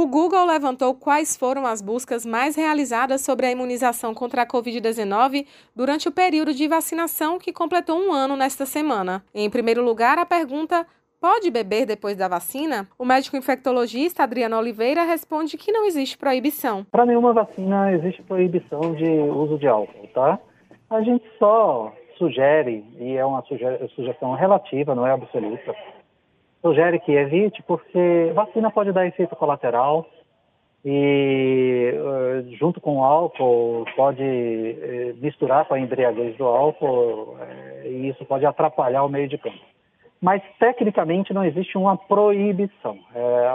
O Google levantou quais foram as buscas mais realizadas sobre a imunização contra a Covid-19 durante o período de vacinação que completou um ano nesta semana. Em primeiro lugar, a pergunta Pode beber depois da vacina? O médico infectologista Adriano Oliveira responde que não existe proibição. Para nenhuma vacina existe proibição de uso de álcool, tá? A gente só sugere, e é uma sugestão relativa, não é absoluta, sugere que evite porque vacina pode dar efeito colateral e uh, junto com o álcool pode uh, misturar com a embriaguez do álcool uh, e isso pode atrapalhar o meio de campo mas tecnicamente não existe uma proibição.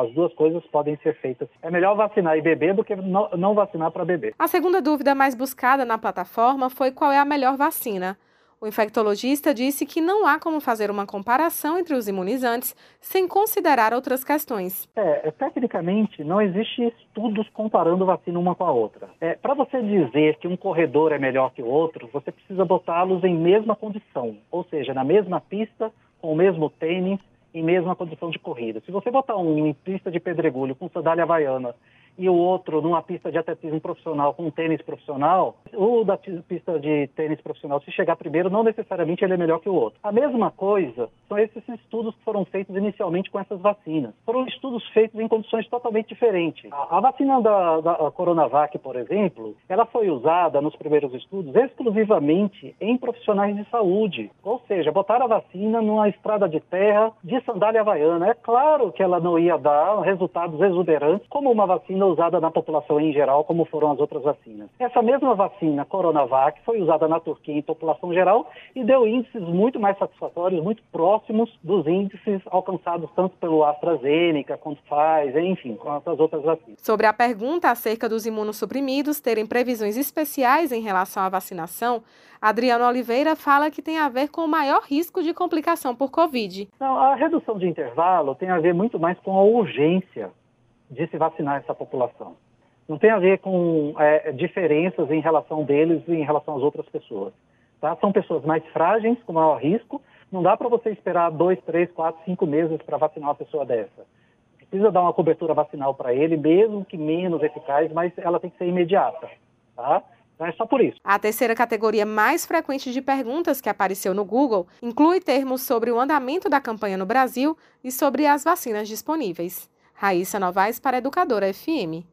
As duas coisas podem ser feitas. É melhor vacinar e beber do que não, não vacinar para beber. A segunda dúvida mais buscada na plataforma foi qual é a melhor vacina. O infectologista disse que não há como fazer uma comparação entre os imunizantes sem considerar outras questões. É, é tecnicamente, não existe estudos comparando vacina uma com a outra. É, Para você dizer que um corredor é melhor que o outro, você precisa botá-los em mesma condição, ou seja, na mesma pista com o mesmo tênis em mesma condição de corrida. Se você botar um em pista de pedregulho com sandália havaiana e o outro numa pista de atletismo profissional com tênis profissional, o da pista de tênis profissional, se chegar primeiro, não necessariamente ele é melhor que o outro. A mesma coisa são esses estudos que foram feitos inicialmente com essas vacinas. Foram estudos feitos em condições totalmente diferentes. A, a vacina da, da Coronavac, por exemplo, ela foi usada nos primeiros estudos exclusivamente em profissionais de saúde. Ou seja, botaram a vacina numa estrada de terra de sandália havaiana. É claro que ela não ia dar resultados exuberantes como uma vacina vacina usada na população em geral, como foram as outras vacinas. Essa mesma vacina, Coronavac, foi usada na Turquia em população geral e deu índices muito mais satisfatórios, muito próximos dos índices alcançados tanto pelo AstraZeneca, quanto Pfizer, enfim, quanto as outras vacinas. Sobre a pergunta acerca dos imunossuprimidos terem previsões especiais em relação à vacinação, Adriano Oliveira fala que tem a ver com o maior risco de complicação por Covid. Não, a redução de intervalo tem a ver muito mais com a urgência de se vacinar essa população. Não tem a ver com é, diferenças em relação deles e em relação às outras pessoas. Tá? São pessoas mais frágeis, com maior risco. Não dá para você esperar dois, três, quatro, cinco meses para vacinar uma pessoa dessa. Precisa dar uma cobertura vacinal para ele, mesmo que menos eficaz, mas ela tem que ser imediata. Tá? Então é só por isso. A terceira categoria mais frequente de perguntas que apareceu no Google inclui termos sobre o andamento da campanha no Brasil e sobre as vacinas disponíveis. Raíssa Novaes para Educadora FM.